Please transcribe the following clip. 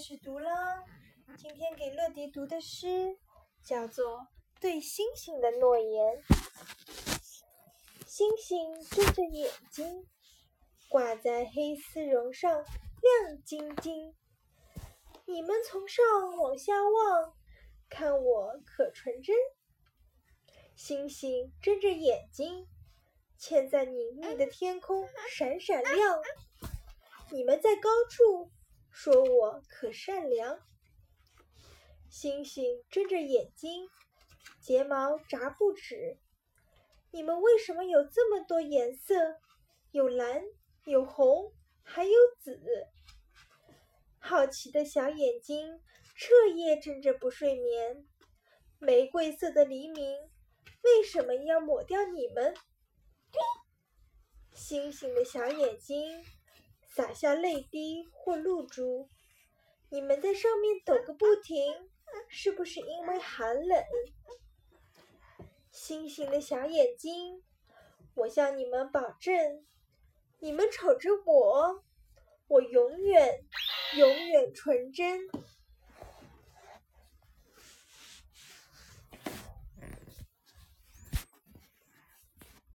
始读了。今天给乐迪读的诗叫做《对星星的诺言》。星星睁着眼睛，挂在黑丝绒上，亮晶晶。你们从上往下望，看我可纯真。星星睁着眼睛，嵌在宁静的天空，闪闪亮。你们在高处。说我可善良，星星睁着眼睛，睫毛眨不止。你们为什么有这么多颜色？有蓝，有红，还有紫。好奇的小眼睛彻夜睁着不睡眠。玫瑰色的黎明为什么要抹掉你们？星星的小眼睛。洒下泪滴或露珠，你们在上面抖个不停，是不是因为寒冷？星星的小眼睛，我向你们保证，你们瞅着我，我永远永远纯真。